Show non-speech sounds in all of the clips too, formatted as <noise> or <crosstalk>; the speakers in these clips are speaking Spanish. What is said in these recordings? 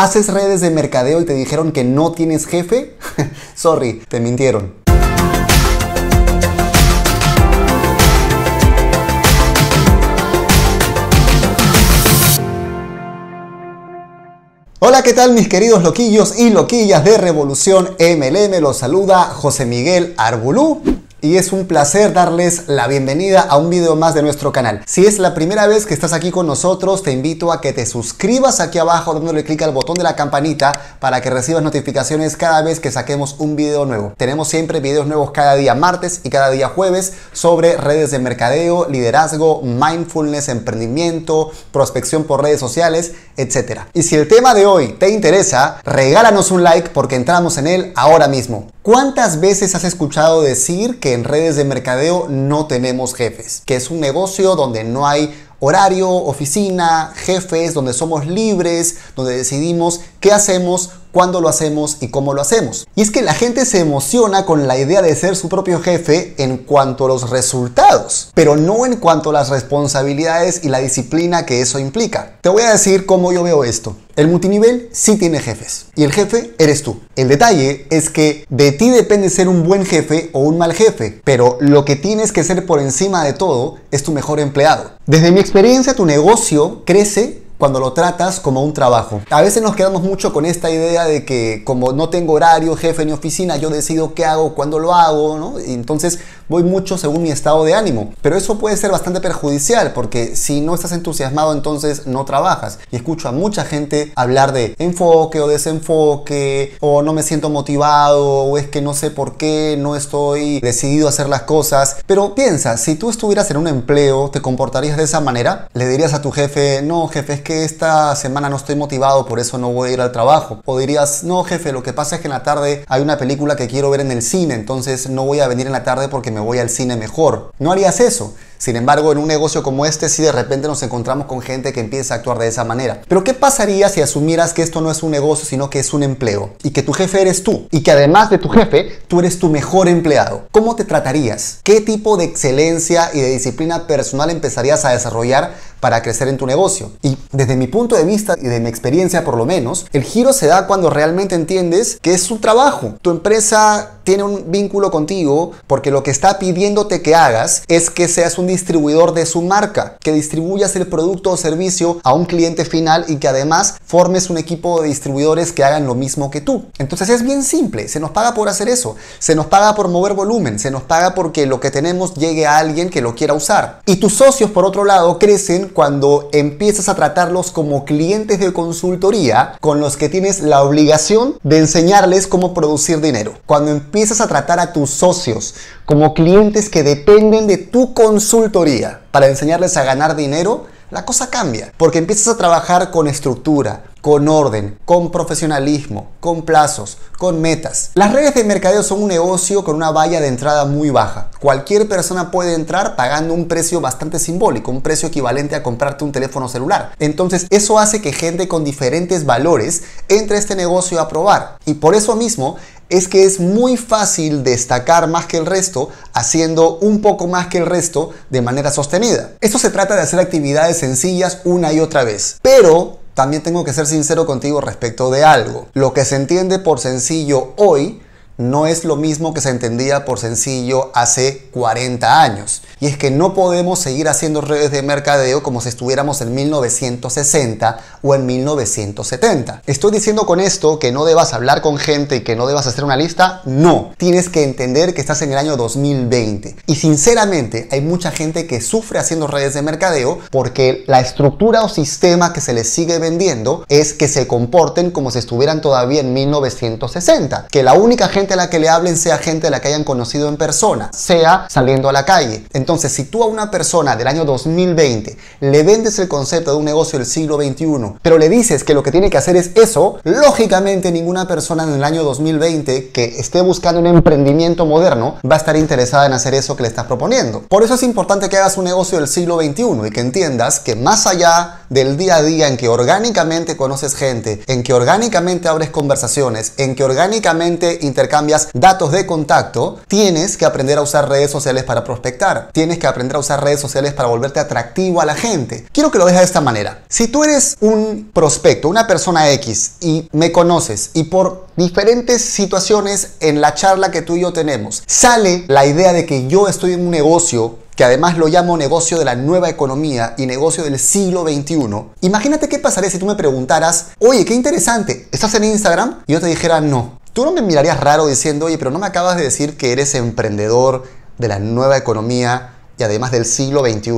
¿Haces redes de mercadeo y te dijeron que no tienes jefe? <laughs> Sorry, te mintieron. Hola, ¿qué tal mis queridos loquillos y loquillas de Revolución MLM? Los saluda José Miguel Arbulú y es un placer darles la bienvenida a un video más de nuestro canal. Si es la primera vez que estás aquí con nosotros, te invito a que te suscribas aquí abajo dándole clic al botón de la campanita para que recibas notificaciones cada vez que saquemos un video nuevo. Tenemos siempre videos nuevos cada día martes y cada día jueves sobre redes de mercadeo, liderazgo, mindfulness, emprendimiento, prospección por redes sociales, etc. Y si el tema de hoy te interesa, regálanos un like porque entramos en él ahora mismo. ¿Cuántas veces has escuchado decir que en redes de mercadeo no tenemos jefes? Que es un negocio donde no hay horario, oficina, jefes, donde somos libres, donde decidimos qué hacemos, cuándo lo hacemos y cómo lo hacemos. Y es que la gente se emociona con la idea de ser su propio jefe en cuanto a los resultados, pero no en cuanto a las responsabilidades y la disciplina que eso implica. Te voy a decir cómo yo veo esto. El multinivel sí tiene jefes y el jefe eres tú. El detalle es que de ti depende ser un buen jefe o un mal jefe, pero lo que tienes que ser por encima de todo es tu mejor empleado. Desde mi experiencia, tu negocio crece cuando lo tratas como un trabajo. A veces nos quedamos mucho con esta idea de que como no tengo horario, jefe ni oficina, yo decido qué hago, cuándo lo hago, ¿no? Y entonces voy mucho según mi estado de ánimo. Pero eso puede ser bastante perjudicial porque si no estás entusiasmado entonces no trabajas. Y escucho a mucha gente hablar de enfoque o desenfoque o no me siento motivado o es que no sé por qué no estoy decidido a hacer las cosas. Pero piensa, si tú estuvieras en un empleo, ¿te comportarías de esa manera? ¿Le dirías a tu jefe, no jefe, es que esta semana no estoy motivado, por eso no voy a ir al trabajo. O dirías, no jefe, lo que pasa es que en la tarde hay una película que quiero ver en el cine, entonces no voy a venir en la tarde porque me voy al cine mejor. No harías eso. Sin embargo, en un negocio como este, si de repente nos encontramos con gente que empieza a actuar de esa manera. Pero ¿qué pasaría si asumieras que esto no es un negocio, sino que es un empleo? Y que tu jefe eres tú. Y que además de tu jefe, tú eres tu mejor empleado. ¿Cómo te tratarías? ¿Qué tipo de excelencia y de disciplina personal empezarías a desarrollar para crecer en tu negocio? Y desde mi punto de vista y de mi experiencia por lo menos, el giro se da cuando realmente entiendes que es su trabajo. Tu empresa tiene un vínculo contigo porque lo que está pidiéndote que hagas es que seas un distribuidor de su marca, que distribuyas el producto o servicio a un cliente final y que además formes un equipo de distribuidores que hagan lo mismo que tú. Entonces es bien simple, se nos paga por hacer eso, se nos paga por mover volumen, se nos paga porque lo que tenemos llegue a alguien que lo quiera usar. Y tus socios, por otro lado, crecen cuando empiezas a tratarlos como clientes de consultoría con los que tienes la obligación de enseñarles cómo producir dinero. Cuando empiezas a tratar a tus socios como clientes que dependen de tu consultoría para enseñarles a ganar dinero, la cosa cambia, porque empiezas a trabajar con estructura, con orden, con profesionalismo, con plazos, con metas. Las redes de mercadeo son un negocio con una valla de entrada muy baja. Cualquier persona puede entrar pagando un precio bastante simbólico, un precio equivalente a comprarte un teléfono celular. Entonces eso hace que gente con diferentes valores entre a este negocio a probar. Y por eso mismo es que es muy fácil destacar más que el resto haciendo un poco más que el resto de manera sostenida. Esto se trata de hacer actividades sencillas una y otra vez, pero también tengo que ser sincero contigo respecto de algo. Lo que se entiende por sencillo hoy no es lo mismo que se entendía por sencillo hace 40 años. Y es que no podemos seguir haciendo redes de mercadeo como si estuviéramos en 1960 o en 1970. ¿Estoy diciendo con esto que no debas hablar con gente y que no debas hacer una lista? No. Tienes que entender que estás en el año 2020. Y sinceramente hay mucha gente que sufre haciendo redes de mercadeo porque la estructura o sistema que se les sigue vendiendo es que se comporten como si estuvieran todavía en 1960. Que la única gente a la que le hablen sea gente a la que hayan conocido en persona, sea saliendo a la calle. Entonces, si tú a una persona del año 2020 le vendes el concepto de un negocio del siglo XXI, pero le dices que lo que tiene que hacer es eso, lógicamente ninguna persona en el año 2020 que esté buscando un emprendimiento moderno va a estar interesada en hacer eso que le estás proponiendo. Por eso es importante que hagas un negocio del siglo XXI y que entiendas que más allá del día a día en que orgánicamente conoces gente, en que orgánicamente abres conversaciones, en que orgánicamente intercambias intercambias datos de contacto, tienes que aprender a usar redes sociales para prospectar. Tienes que aprender a usar redes sociales para volverte atractivo a la gente. Quiero que lo dejes de esta manera. Si tú eres un prospecto, una persona X y me conoces y por diferentes situaciones en la charla que tú y yo tenemos sale la idea de que yo estoy en un negocio que además lo llamo negocio de la nueva economía y negocio del siglo XXI. Imagínate qué pasaría si tú me preguntaras, oye, qué interesante, ¿estás en Instagram? Y yo te dijera, no. Tú no me mirarías raro diciendo, oye, pero no me acabas de decir que eres emprendedor de la nueva economía y además del siglo XXI.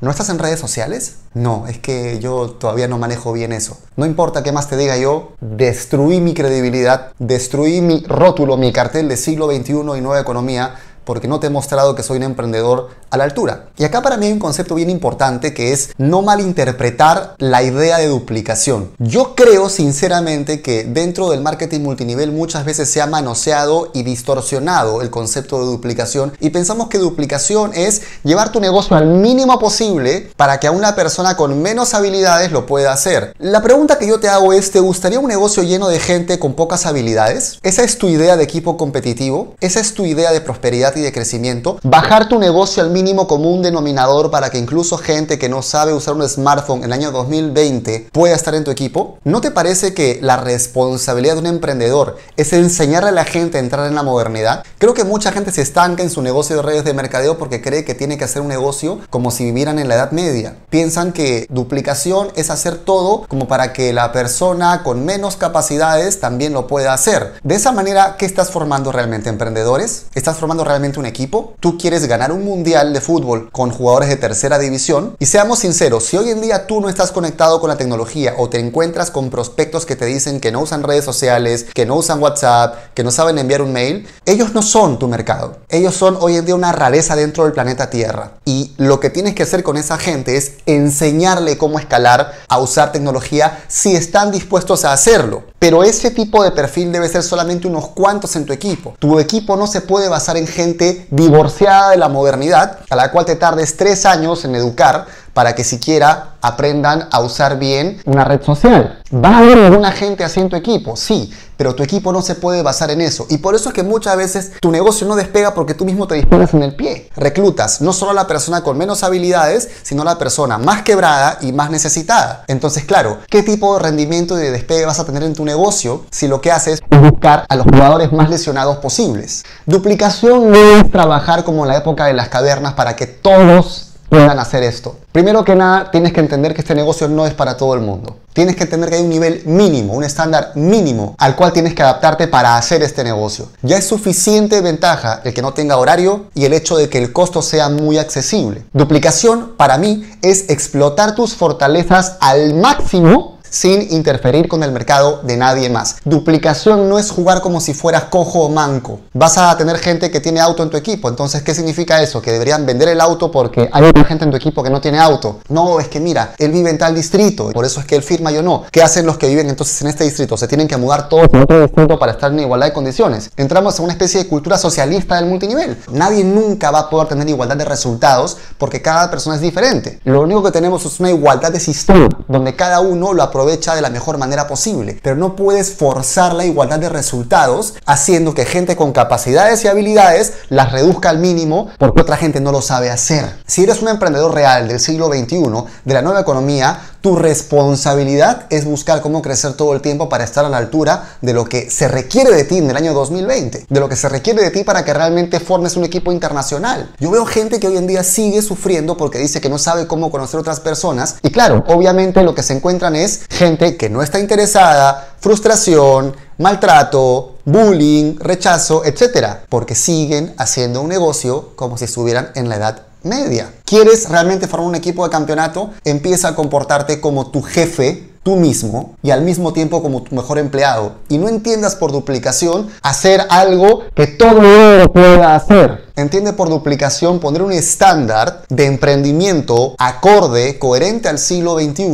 ¿No estás en redes sociales? No, es que yo todavía no manejo bien eso. No importa qué más te diga yo, destruí mi credibilidad, destruí mi rótulo, mi cartel de siglo XXI y nueva economía porque no te he mostrado que soy un emprendedor a la altura. Y acá para mí hay un concepto bien importante que es no malinterpretar la idea de duplicación. Yo creo sinceramente que dentro del marketing multinivel muchas veces se ha manoseado y distorsionado el concepto de duplicación y pensamos que duplicación es llevar tu negocio al mínimo posible para que a una persona con menos habilidades lo pueda hacer. La pregunta que yo te hago es, ¿te gustaría un negocio lleno de gente con pocas habilidades? ¿Esa es tu idea de equipo competitivo? ¿Esa es tu idea de prosperidad y de crecimiento, bajar tu negocio al mínimo común denominador para que incluso gente que no sabe usar un smartphone en el año 2020 pueda estar en tu equipo. ¿No te parece que la responsabilidad de un emprendedor es enseñarle a la gente a entrar en la modernidad? Creo que mucha gente se estanca en su negocio de redes de mercadeo porque cree que tiene que hacer un negocio como si vivieran en la Edad Media. Piensan que duplicación es hacer todo como para que la persona con menos capacidades también lo pueda hacer. De esa manera, ¿qué estás formando realmente? ¿Emprendedores? ¿Estás formando realmente un equipo, tú quieres ganar un mundial de fútbol con jugadores de tercera división. Y seamos sinceros, si hoy en día tú no estás conectado con la tecnología o te encuentras con prospectos que te dicen que no usan redes sociales, que no usan WhatsApp, que no saben enviar un mail, ellos no son tu mercado. Ellos son hoy en día una rareza dentro del planeta Tierra. Y lo que tienes que hacer con esa gente es enseñarle cómo escalar a usar tecnología si están dispuestos a hacerlo. Pero ese tipo de perfil debe ser solamente unos cuantos en tu equipo. Tu equipo no se puede basar en gente divorciada de la modernidad, a la cual te tardes tres años en educar para que siquiera aprendan a usar bien una red social. ¿Va a haber alguna gente así en tu equipo? Sí, pero tu equipo no se puede basar en eso. Y por eso es que muchas veces tu negocio no despega porque tú mismo te dispones en el pie. Reclutas no solo a la persona con menos habilidades, sino a la persona más quebrada y más necesitada. Entonces, claro, ¿qué tipo de rendimiento de despegue vas a tener en tu negocio si lo que haces es buscar a los jugadores más lesionados posibles? Duplicación no es trabajar como en la época de las cavernas para que todos puedan hacer esto. Primero que nada, tienes que entender que este negocio no es para todo el mundo. Tienes que entender que hay un nivel mínimo, un estándar mínimo al cual tienes que adaptarte para hacer este negocio. Ya es suficiente ventaja el que no tenga horario y el hecho de que el costo sea muy accesible. Duplicación para mí es explotar tus fortalezas al máximo sin interferir con el mercado de nadie más. Duplicación no es jugar como si fueras cojo o manco. Vas a tener gente que tiene auto en tu equipo. Entonces, ¿qué significa eso? Que deberían vender el auto porque hay otra gente en tu equipo que no tiene auto. No, es que mira, él vive en tal distrito. Por eso es que él firma, yo no. ¿Qué hacen los que viven entonces en este distrito? Se tienen que mudar todos a otro distrito para estar en igualdad de condiciones. Entramos en una especie de cultura socialista del multinivel. Nadie nunca va a poder tener igualdad de resultados porque cada persona es diferente. Lo único que tenemos es una igualdad de sistema donde cada uno lo aprovecha aprovecha de la mejor manera posible. Pero no puedes forzar la igualdad de resultados haciendo que gente con capacidades y habilidades las reduzca al mínimo porque otra gente no lo sabe hacer. Si eres un emprendedor real del siglo XXI, de la nueva economía, tu responsabilidad es buscar cómo crecer todo el tiempo para estar a la altura de lo que se requiere de ti en el año 2020, de lo que se requiere de ti para que realmente formes un equipo internacional. Yo veo gente que hoy en día sigue sufriendo porque dice que no sabe cómo conocer otras personas y claro, obviamente lo que se encuentran es gente que no está interesada, frustración, maltrato, bullying, rechazo, etcétera, porque siguen haciendo un negocio como si estuvieran en la edad media. ¿Quieres realmente formar un equipo de campeonato? Empieza a comportarte como tu jefe tú mismo y al mismo tiempo como tu mejor empleado y no entiendas por duplicación hacer algo que todo el mundo pueda hacer. Entiende por duplicación poner un estándar de emprendimiento acorde, coherente al siglo XXI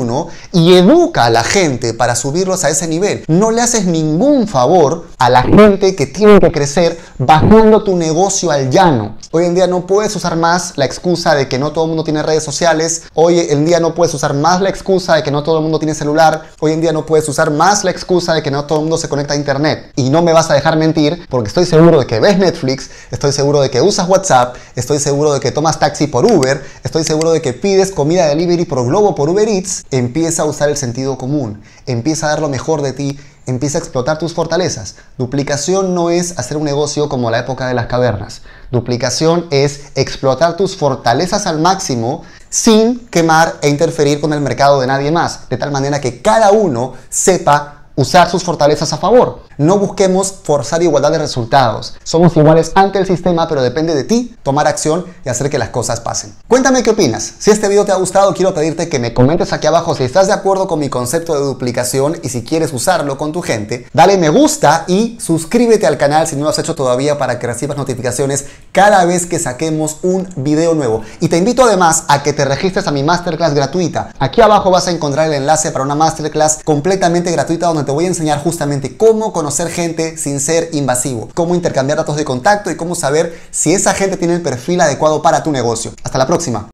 y educa a la gente para subirlos a ese nivel. No le haces ningún favor a la gente que tiene que crecer bajando tu negocio al llano. Hoy en día no puedes usar más la excusa de que no todo el mundo tiene redes sociales. Hoy en día no puedes usar más la excusa de que no todo el mundo tiene celular. Hoy en día no puedes usar más la excusa de que no todo el mundo se conecta a internet. Y no me vas a dejar mentir porque estoy seguro de que ves Netflix, estoy seguro de que usas WhatsApp, estoy seguro de que tomas taxi por Uber, estoy seguro de que pides comida delivery por Globo por Uber Eats. Empieza a usar el sentido común. Empieza a dar lo mejor de ti empieza a explotar tus fortalezas. Duplicación no es hacer un negocio como la época de las cavernas. Duplicación es explotar tus fortalezas al máximo sin quemar e interferir con el mercado de nadie más, de tal manera que cada uno sepa usar sus fortalezas a favor. No busquemos forzar igualdad de resultados. Somos iguales ante el sistema, pero depende de ti tomar acción y hacer que las cosas pasen. Cuéntame qué opinas. Si este video te ha gustado, quiero pedirte que me comentes aquí abajo si estás de acuerdo con mi concepto de duplicación y si quieres usarlo con tu gente. Dale me gusta y suscríbete al canal si no lo has hecho todavía para que recibas notificaciones cada vez que saquemos un video nuevo. Y te invito además a que te registres a mi masterclass gratuita. Aquí abajo vas a encontrar el enlace para una masterclass completamente gratuita donde te voy a enseñar justamente cómo conocer gente sin ser invasivo, cómo intercambiar datos de contacto y cómo saber si esa gente tiene el perfil adecuado para tu negocio. Hasta la próxima.